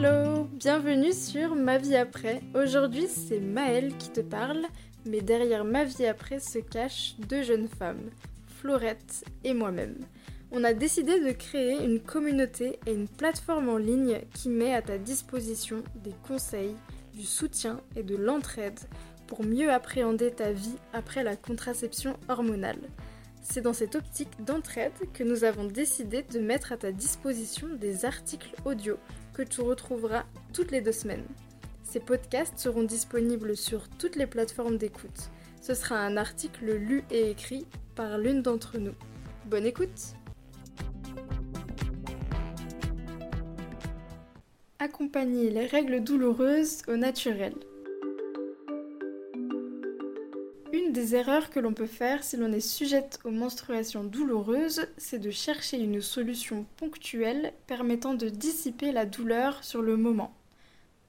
Hello, bienvenue sur Ma vie après. Aujourd'hui c'est Maëlle qui te parle, mais derrière Ma vie après se cachent deux jeunes femmes, Florette et moi-même. On a décidé de créer une communauté et une plateforme en ligne qui met à ta disposition des conseils, du soutien et de l'entraide pour mieux appréhender ta vie après la contraception hormonale. C'est dans cette optique d'entraide que nous avons décidé de mettre à ta disposition des articles audio que tu retrouveras toutes les deux semaines. Ces podcasts seront disponibles sur toutes les plateformes d'écoute. Ce sera un article lu et écrit par l'une d'entre nous. Bonne écoute Accompagner les règles douloureuses au naturel. Erreurs que l'on peut faire si l'on est sujette aux menstruations douloureuses, c'est de chercher une solution ponctuelle permettant de dissiper la douleur sur le moment.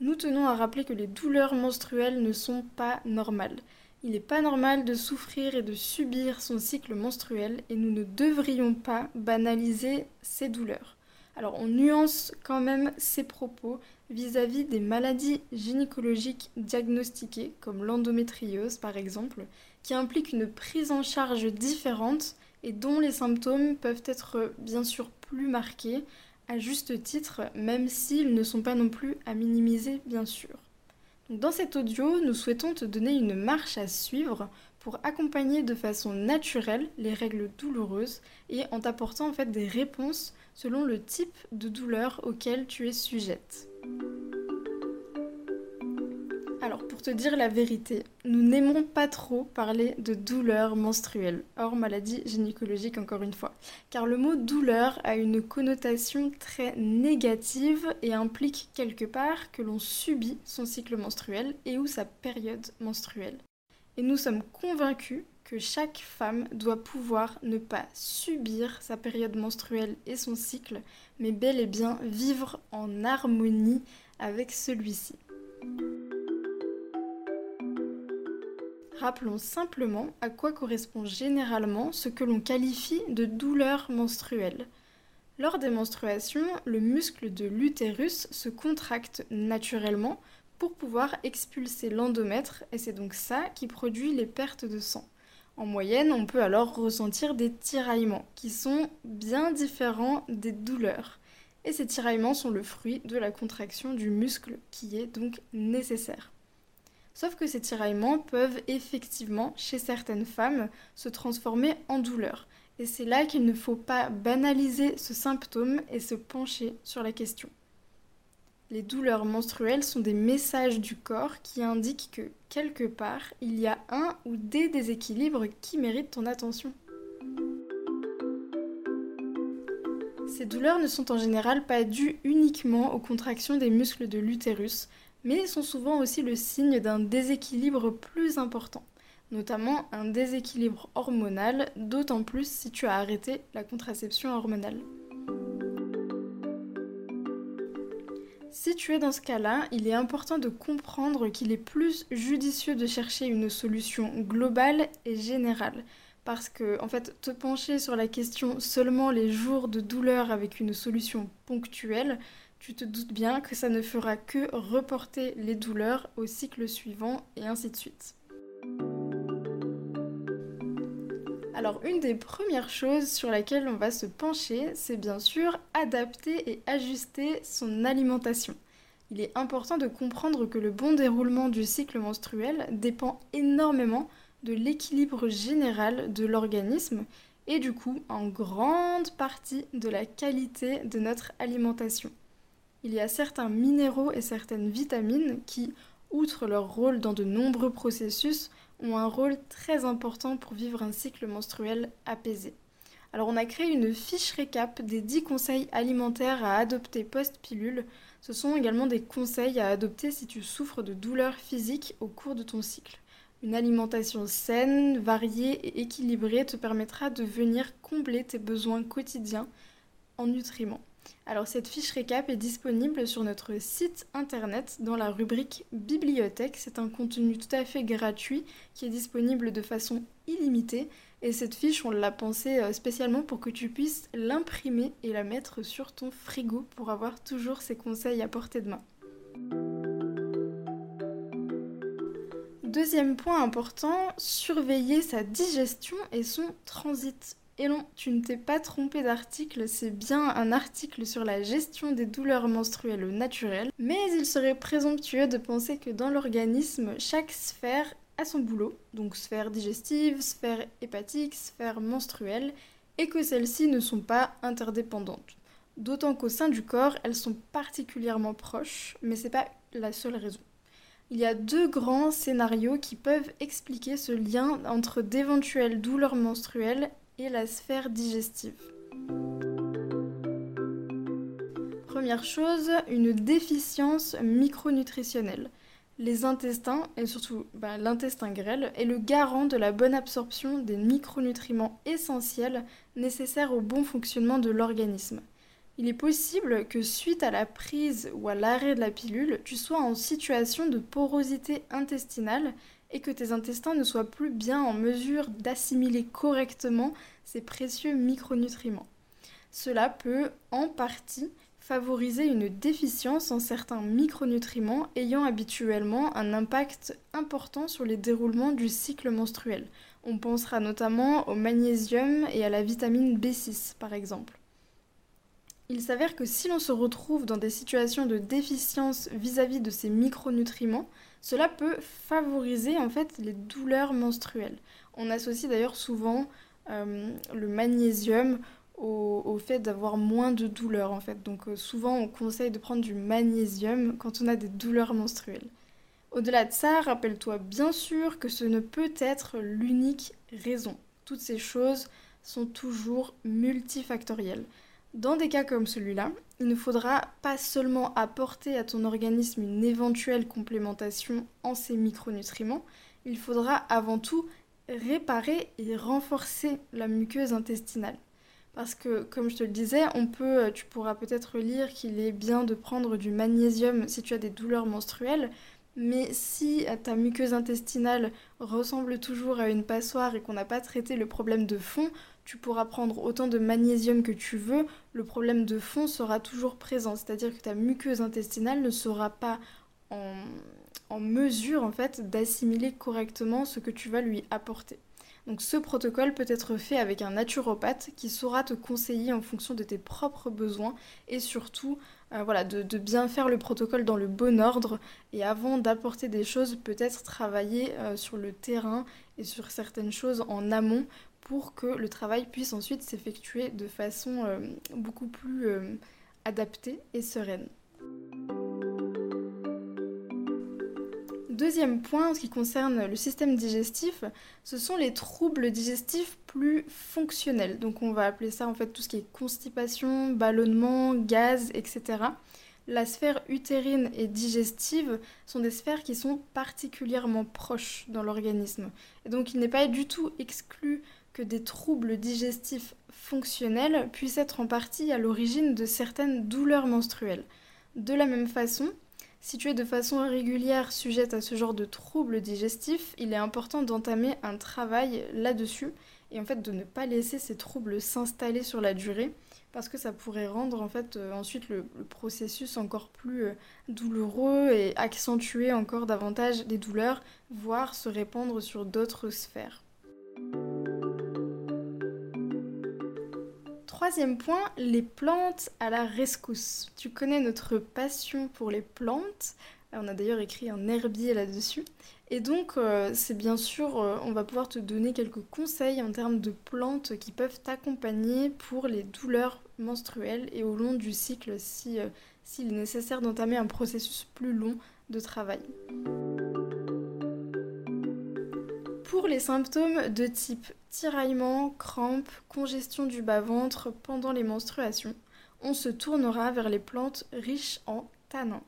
Nous tenons à rappeler que les douleurs menstruelles ne sont pas normales. Il n'est pas normal de souffrir et de subir son cycle menstruel et nous ne devrions pas banaliser ces douleurs. Alors on nuance quand même ces propos vis-à-vis des maladies gynécologiques diagnostiquées, comme l'endométriose par exemple, qui impliquent une prise en charge différente et dont les symptômes peuvent être bien sûr plus marqués, à juste titre, même s'ils ne sont pas non plus à minimiser bien sûr. dans cet audio, nous souhaitons te donner une marche à suivre pour accompagner de façon naturelle les règles douloureuses et en t'apportant en fait des réponses selon le type de douleur auquel tu es sujette. Te dire la vérité, nous n'aimons pas trop parler de douleur menstruelle, hors maladie gynécologique encore une fois, car le mot douleur a une connotation très négative et implique quelque part que l'on subit son cycle menstruel et ou sa période menstruelle. Et nous sommes convaincus que chaque femme doit pouvoir ne pas subir sa période menstruelle et son cycle, mais bel et bien vivre en harmonie avec celui-ci. Rappelons simplement à quoi correspond généralement ce que l'on qualifie de douleur menstruelle. Lors des menstruations, le muscle de l'utérus se contracte naturellement pour pouvoir expulser l'endomètre et c'est donc ça qui produit les pertes de sang. En moyenne, on peut alors ressentir des tiraillements qui sont bien différents des douleurs. Et ces tiraillements sont le fruit de la contraction du muscle qui est donc nécessaire. Sauf que ces tiraillements peuvent effectivement, chez certaines femmes, se transformer en douleur. Et c'est là qu'il ne faut pas banaliser ce symptôme et se pencher sur la question. Les douleurs menstruelles sont des messages du corps qui indiquent que, quelque part, il y a un ou des déséquilibres qui méritent ton attention. Ces douleurs ne sont en général pas dues uniquement aux contractions des muscles de l'utérus, mais sont souvent aussi le signe d'un déséquilibre plus important, notamment un déséquilibre hormonal, d'autant plus si tu as arrêté la contraception hormonale. Si tu es dans ce cas-là, il est important de comprendre qu'il est plus judicieux de chercher une solution globale et générale. Parce que, en fait, te pencher sur la question seulement les jours de douleur avec une solution ponctuelle, tu te doutes bien que ça ne fera que reporter les douleurs au cycle suivant et ainsi de suite. Alors une des premières choses sur laquelle on va se pencher, c'est bien sûr adapter et ajuster son alimentation. Il est important de comprendre que le bon déroulement du cycle menstruel dépend énormément de l'équilibre général de l'organisme et du coup en grande partie de la qualité de notre alimentation. Il y a certains minéraux et certaines vitamines qui, outre leur rôle dans de nombreux processus, ont un rôle très important pour vivre un cycle menstruel apaisé. Alors on a créé une fiche récap des 10 conseils alimentaires à adopter post-pilule. Ce sont également des conseils à adopter si tu souffres de douleurs physiques au cours de ton cycle. Une alimentation saine, variée et équilibrée te permettra de venir combler tes besoins quotidiens en nutriments. Alors cette fiche récap est disponible sur notre site internet dans la rubrique bibliothèque. C'est un contenu tout à fait gratuit qui est disponible de façon illimitée Et cette fiche, on l'a pensée euh, spécialement pour que tu puisses l'imprimer et la mettre sur ton frigo pour avoir toujours ces conseils à portée de main. Deuxième point important, surveiller sa digestion et son transit. Et non, tu ne t'es pas trompé d'article, c'est bien un article sur la gestion des douleurs menstruelles naturelles, mais il serait présomptueux de penser que dans l'organisme, chaque sphère a son boulot, donc sphère digestive, sphère hépatique, sphère menstruelle, et que celles-ci ne sont pas interdépendantes. D'autant qu'au sein du corps, elles sont particulièrement proches, mais c'est pas la seule raison. Il y a deux grands scénarios qui peuvent expliquer ce lien entre d'éventuelles douleurs menstruelles et la sphère digestive. Première chose, une déficience micronutritionnelle. Les intestins, et surtout bah, l'intestin grêle, est le garant de la bonne absorption des micronutriments essentiels nécessaires au bon fonctionnement de l'organisme. Il est possible que suite à la prise ou à l'arrêt de la pilule, tu sois en situation de porosité intestinale et que tes intestins ne soient plus bien en mesure d'assimiler correctement ces précieux micronutriments. Cela peut, en partie, favoriser une déficience en certains micronutriments ayant habituellement un impact important sur les déroulements du cycle menstruel. On pensera notamment au magnésium et à la vitamine B6 par exemple. Il s'avère que si l'on se retrouve dans des situations de déficience vis-à-vis de ces micronutriments, cela peut favoriser en fait les douleurs menstruelles. On associe d'ailleurs souvent euh, le magnésium au, fait d'avoir moins de douleurs en fait. Donc euh, souvent on conseille de prendre du magnésium quand on a des douleurs menstruelles. Au-delà de ça, rappelle-toi bien sûr que ce ne peut être l'unique raison. Toutes ces choses sont toujours multifactorielles. Dans des cas comme celui-là, il ne faudra pas seulement apporter à ton organisme une éventuelle complémentation en ces micronutriments, il faudra avant tout réparer et renforcer la muqueuse intestinale. Parce que, comme je te le disais, on peut, tu pourras peut-être lire qu'il est bien de prendre du magnésium si tu as des douleurs menstruelles, mais si ta muqueuse intestinale ressemble toujours à une passoire et qu'on n'a pas traité le problème de fond, tu pourras prendre autant de magnésium que tu veux, le problème de fond sera toujours présent. C'est-à-dire que ta muqueuse intestinale ne sera pas en, mesure en fait d'assimiler correctement ce que tu vas lui apporter. Donc ce protocole peut être fait avec un naturopathe qui saura te conseiller en fonction de tes propres besoins et surtout euh, voilà, de, bien faire le protocole dans le bon ordre et avant d'apporter des choses, peut-être travailler euh, sur le terrain et sur certaines choses en amont pour que le travail puisse ensuite s'effectuer de façon euh, beaucoup plus adaptée et sereine. Deuxième point en ce qui concerne le système digestif, ce sont les troubles digestifs plus fonctionnels. Donc on va appeler ça en fait tout ce qui est constipation, ballonnement, gaz, etc. La sphère utérine et digestive sont des sphères qui sont particulièrement proches dans l'organisme. Et donc il n'est pas du tout exclu que des troubles digestifs fonctionnels puissent être en partie à l'origine de certaines douleurs menstruelles. De la même façon, si tu es de façon régulière sujette à ce genre de troubles digestifs, il est important d'entamer un travail là-dessus et en fait de ne pas laisser ces troubles s'installer sur la durée parce que ça pourrait rendre en fait euh, ensuite le, processus encore plus euh, douloureux et accentuer encore davantage les douleurs, voire se répandre sur d'autres sphères. Troisième point, les plantes à la rescousse. Tu connais notre passion pour les plantes. On a d'ailleurs écrit un herbier là-dessus. Et donc, euh, c'est bien sûr, euh, on va pouvoir te donner quelques conseils en termes de plantes qui peuvent t'accompagner pour les douleurs menstruelles et au long du cycle si, euh, s'il est nécessaire d'entamer un processus plus long de travail. Pour les symptômes de type tiraillement, crampes, congestion du bas-ventre pendant les menstruations, on se tournera vers les plantes riches en tanins.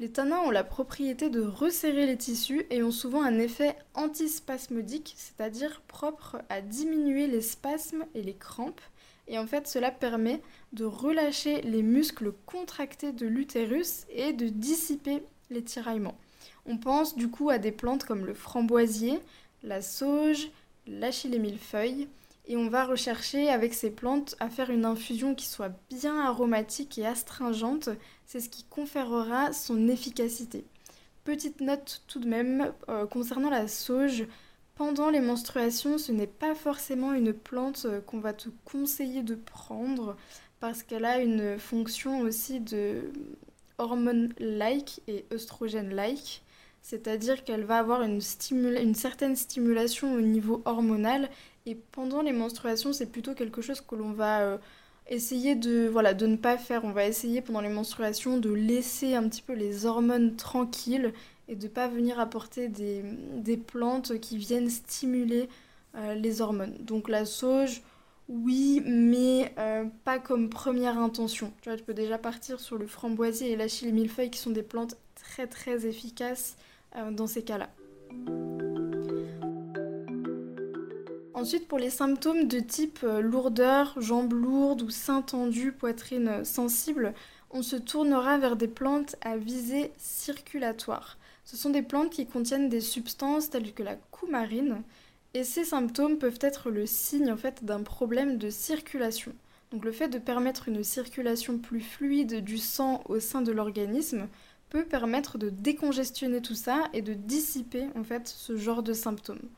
Les tanins ont la propriété de resserrer les tissus et ont souvent un effet antispasmodique, c'est-à-dire propre à diminuer les spasmes et les crampes. Et en fait, cela permet de relâcher les muscles contractés de l'utérus et de dissiper les tiraillements. On pense du coup à des plantes comme le framboisier, la sauge, l'achille millefeuille. Et on va rechercher avec ces plantes à faire une infusion qui soit bien aromatique et astringente. C'est ce qui conférera son efficacité. Petite note tout de même euh, concernant la sauge. Pendant les menstruations, ce n'est pas forcément une plante euh, qu'on va te conseiller de prendre parce qu'elle a une fonction aussi de hormone-like et œstrogène-like. C'est-à-dire qu'elle va avoir une, certaine stimulation au niveau hormonal et pendant les menstruations, c'est plutôt quelque chose que l'on va euh, essayer de, voilà, de ne pas faire. On va essayer pendant les menstruations de laisser un petit peu les hormones tranquilles et de ne pas venir apporter des, des, plantes qui viennent stimuler euh, les hormones. Donc la sauge, oui, mais euh, pas comme première intention. Tu vois, tu peux déjà partir sur le framboisier et l'achille millefeuille qui sont des plantes très très efficaces dans ces cas-là. Ensuite, pour les symptômes de type euh, lourdeur, jambes lourdes ou sein tendu, poitrine sensible, on se tournera vers des plantes à visée circulatoire. Ce sont des plantes qui contiennent des substances telles que la coumarine, et ces symptômes peuvent être le signe en fait d'un problème de circulation. Donc le fait de permettre une circulation plus fluide du sang au sein de l'organisme permettre de décongestionner tout ça et de dissiper en fait ce genre de symptômes.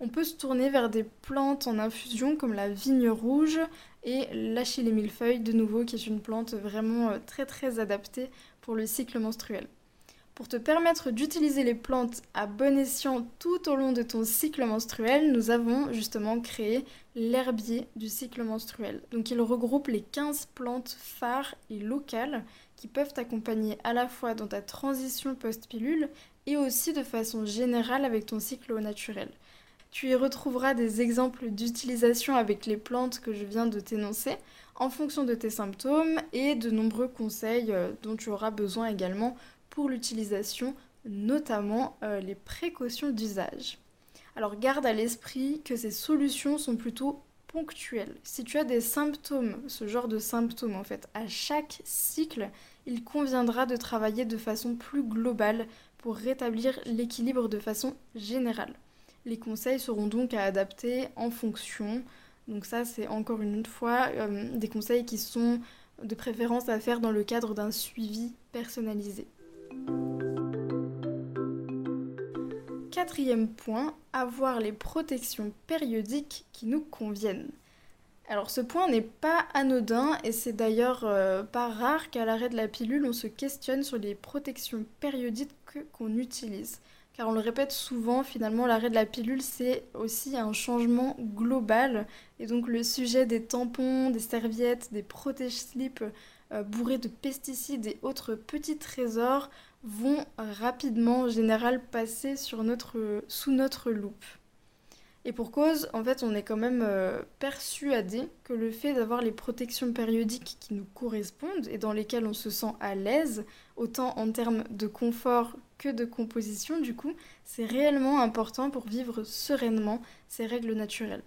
On peut se tourner vers des plantes en infusion comme la vigne rouge et l'achillée millefeuille de nouveau qui est une plante vraiment euh, très très adaptée pour le cycle menstruel. Pour te permettre d'utiliser les plantes à bon escient tout au long de ton cycle menstruel, nous avons justement créé l'herbier du cycle menstruel. Donc il regroupe les 15 plantes phares et locales qui peuvent t'accompagner à la fois dans ta transition post-pilule et aussi de façon générale avec ton cycle naturel. Tu y retrouveras des exemples d'utilisation avec les plantes que je viens de t'énoncer en fonction de tes symptômes et de nombreux conseils euh, dont tu auras besoin également pour l'utilisation, notamment euh, les précautions d'usage. Alors garde à l'esprit que ces solutions sont plutôt ponctuelles. Si tu as des symptômes, ce genre de symptômes en fait, à chaque cycle, il conviendra de travailler de façon plus globale pour rétablir l'équilibre de façon générale. Les conseils seront donc à adapter en fonction. Donc ça, c'est encore une fois euh, des conseils qui sont de préférence à faire dans le cadre d'un suivi personnalisé. Quatrième point, avoir les protections périodiques qui nous conviennent. Alors ce point n'est pas anodin et c'est d'ailleurs euh, pas rare qu'à l'arrêt de la pilule on se questionne sur les protections périodiques qu'on utilise car on le répète souvent, finalement, l'arrêt de la pilule, c'est aussi un changement global. Et donc le sujet des tampons, des serviettes, des protège-slips euh, bourrés de pesticides et autres petits trésors vont rapidement, en général, passer sous notre loupe. Et pour cause, en fait, on est quand même euh, persuadé que le fait d'avoir les protections périodiques qui nous correspondent et dans lesquelles on se sent à l'aise, autant en termes de confort que de composition, du coup, c'est réellement important pour vivre sereinement ces règles naturelles.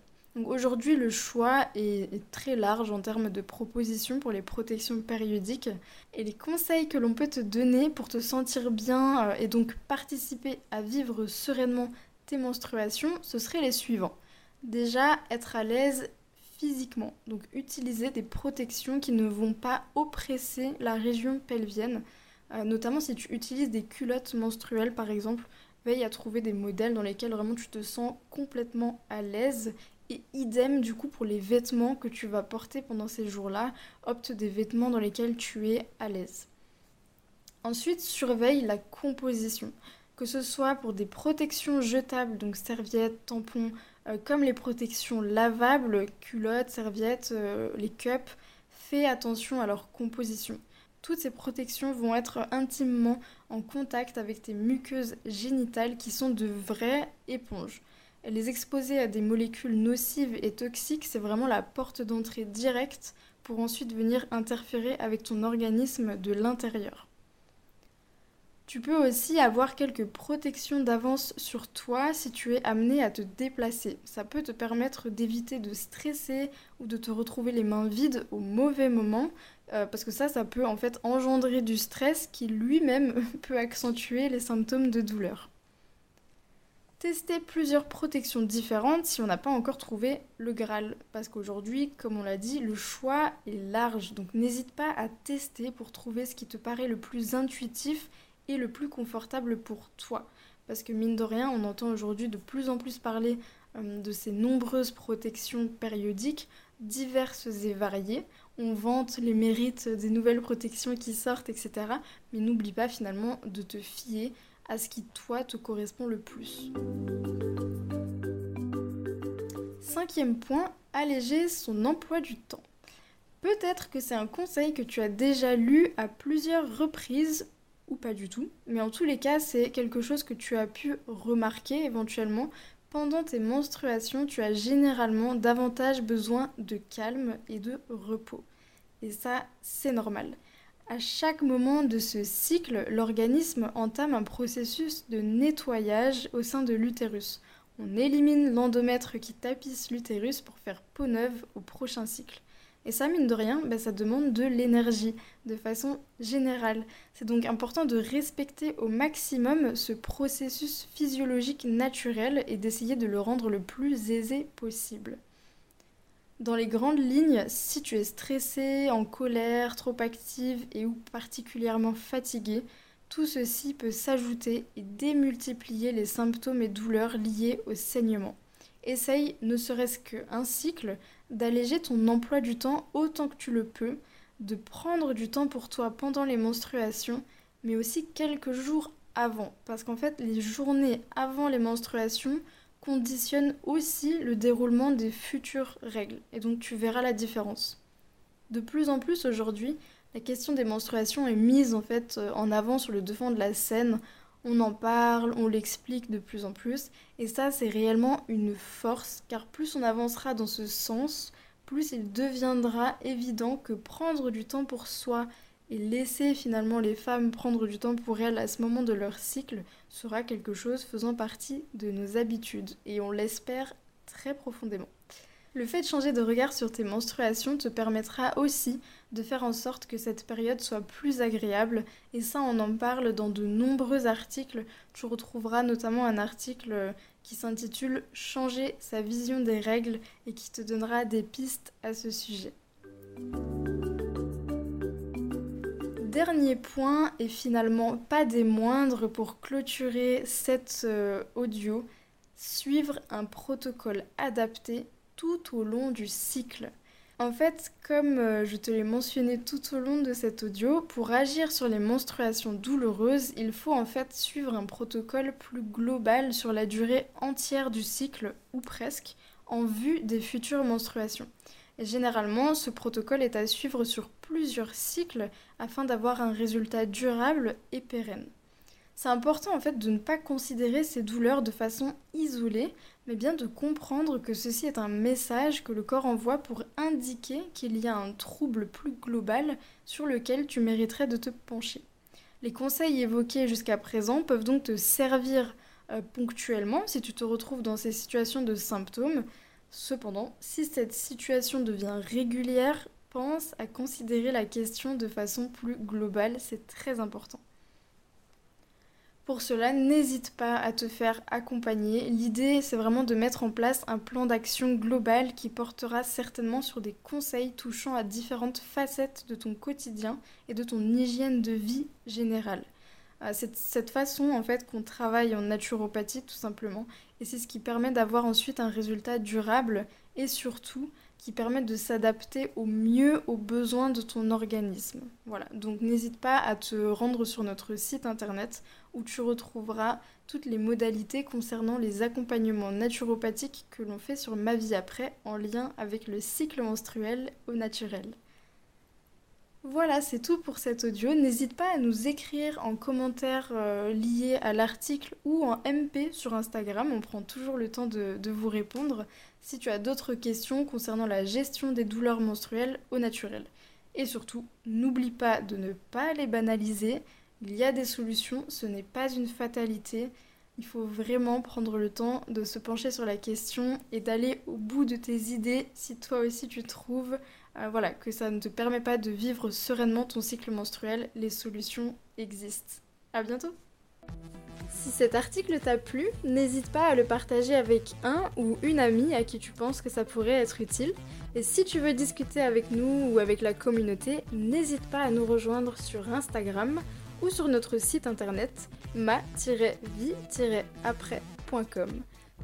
Aujourd'hui, le choix est, est, très large en termes de propositions pour les protections périodiques et les conseils que l'on peut te donner pour te sentir bien euh, et donc participer à vivre sereinement menstruations, ce seraient les suivants. Déjà, être à l'aise physiquement, donc utiliser des protections qui ne vont pas oppresser la région pelvienne, euh, notamment si tu utilises des culottes menstruelles par exemple, veille à trouver des modèles dans lesquels vraiment tu te sens complètement à l'aise et idem du coup pour les vêtements que tu vas porter pendant ces jours-là, opte des vêtements dans lesquels tu es à l'aise. Ensuite, surveille la composition que ce soit pour des protections jetables, donc serviettes, tampons, euh, comme les protections lavables, culottes, serviettes, euh, les cups, fais attention à leur composition. Toutes ces protections vont être intimement en contact avec tes muqueuses génitales qui sont de vraies éponges. Les exposer à des molécules nocives et toxiques, c'est vraiment la porte d'entrée directe pour ensuite venir interférer avec ton organisme de l'intérieur. Tu peux aussi avoir quelques protections d'avance sur toi si tu es amené à te déplacer. Ça peut te permettre d'éviter de stresser ou de te retrouver les mains vides au mauvais moment, euh, parce que ça, ça peut en fait engendrer du stress qui lui-même peut accentuer les symptômes de douleur. tester plusieurs protections différentes si on n'a pas encore trouvé le Graal. Parce qu'aujourd'hui, comme on l'a dit, le choix est large. Donc n'hésite pas à tester pour trouver ce qui te paraît le plus intuitif et le plus confortable pour toi. Parce que mine de rien, on entend aujourd'hui de plus en plus parler euh, de ces nombreuses protections périodiques, diverses et variées. On vante les mérites des nouvelles protections qui sortent, etc. Mais n'oublie pas finalement de te fier à ce qui toi te correspond le plus. Cinquième point, alléger son emploi du temps. Peut-être que c'est un conseil que tu as déjà lu à plusieurs reprises ou pas du tout, mais en tous les cas c'est quelque chose que tu as pu remarquer éventuellement. Pendant tes menstruations, tu as généralement davantage besoin de calme et de repos. Et ça, c'est normal. À chaque moment de ce cycle, l'organisme entame un processus de nettoyage au sein de l'utérus. On élimine l'endomètre qui tapisse l'utérus pour faire peau neuve au prochain cycle. Et ça, mine de rien, ben, ça demande de l'énergie, de façon générale. C'est donc important de respecter au maximum ce processus physiologique naturel et d'essayer de le rendre le plus aisé possible. Dans les grandes lignes, si tu es stressé, en colère, trop active et ou particulièrement fatigué, tout ceci peut s'ajouter et démultiplier les symptômes et douleurs liés au saignement. Essaye, ne serait-ce qu'un cycle, d'alléger ton emploi du temps autant que tu le peux, de prendre du temps pour toi pendant les menstruations, mais aussi quelques jours avant. Parce qu'en fait, les journées avant les menstruations conditionne aussi le déroulement des futures règles. Et donc tu verras la différence. De plus en plus aujourd'hui, la question des menstruations est mise en fait euh, en avant sur le devant de la scène. On en parle, on l'explique de plus en plus. Et ça, c'est réellement une force, car plus on avancera dans ce sens, plus il deviendra évident que prendre du temps pour soi et laisser finalement les femmes prendre du temps pour elles à ce moment de leur cycle sera quelque chose faisant partie de nos habitudes et on l'espère très profondément. Le fait de changer de regard sur tes menstruations te permettra aussi de faire en sorte que cette période soit plus agréable. Et ça on en parle dans de nombreux articles. Tu retrouveras notamment un article qui s'intitule Changer sa vision des règles et qui te donnera des pistes à ce sujet. Dernier point, et finalement pas des moindres pour clôturer cet euh, audio, suivre un protocole adapté tout au long du cycle. En fait, comme euh, je te l'ai mentionné tout au long de cet audio, pour agir sur les menstruations douloureuses, il faut en fait suivre un protocole plus global sur la durée entière du cycle, ou presque, en vue des futures menstruations généralement, ce protocole est à suivre sur plusieurs cycles afin d'avoir un résultat durable et pérenne. C'est important en fait de ne pas considérer ces douleurs de façon isolée, mais bien de comprendre que ceci est un message que le corps envoie pour indiquer qu'il y a un trouble plus global sur lequel tu mériterais de te pencher. Les conseils évoqués jusqu'à présent peuvent donc te servir euh, ponctuellement si tu te retrouves dans ces situations de symptômes, Cependant, si cette situation devient régulière, pense à considérer la question de façon plus globale, c'est très important. Pour cela, n'hésite pas à te faire accompagner. L'idée, c'est vraiment de mettre en place un plan d'action global qui portera certainement sur des conseils touchant à différentes facettes de ton quotidien et de ton hygiène de vie générale. Euh, c'est cette façon en fait qu'on travaille en naturopathie tout simplement et c'est ce qui permet d'avoir ensuite un résultat durable et surtout qui permet de s'adapter au mieux aux besoins de ton organisme. Voilà, donc n'hésite pas à te rendre sur notre site internet où tu retrouveras toutes les modalités concernant les accompagnements naturopathiques que l'on fait sur Ma vie après en lien avec le cycle menstruel au naturel. Voilà, c'est tout pour cet audio. N'hésite pas à nous écrire en commentaire euh, lié à l'article ou en MP sur Instagram. On prend toujours le temps de vous répondre si tu as d'autres questions concernant la gestion des douleurs menstruelles au naturel. Et surtout, n'oublie pas de ne pas les banaliser. Il y a des solutions, ce n'est pas une fatalité. Il faut vraiment prendre le temps de se pencher sur la question et d'aller au bout de tes idées si toi aussi tu trouves euh, voilà, que ça ne te permet pas de vivre sereinement ton cycle menstruel, les solutions existent. À bientôt Si cet article t'a plu, n'hésite pas à le partager avec un ou une amie à qui tu penses que ça pourrait être utile. Et si tu veux discuter avec nous ou avec la communauté, n'hésite pas à nous rejoindre sur Instagram ou sur notre site internet ma-vie-après.com.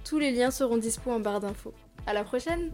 Tous les liens seront dispo en barre d'infos. À la prochaine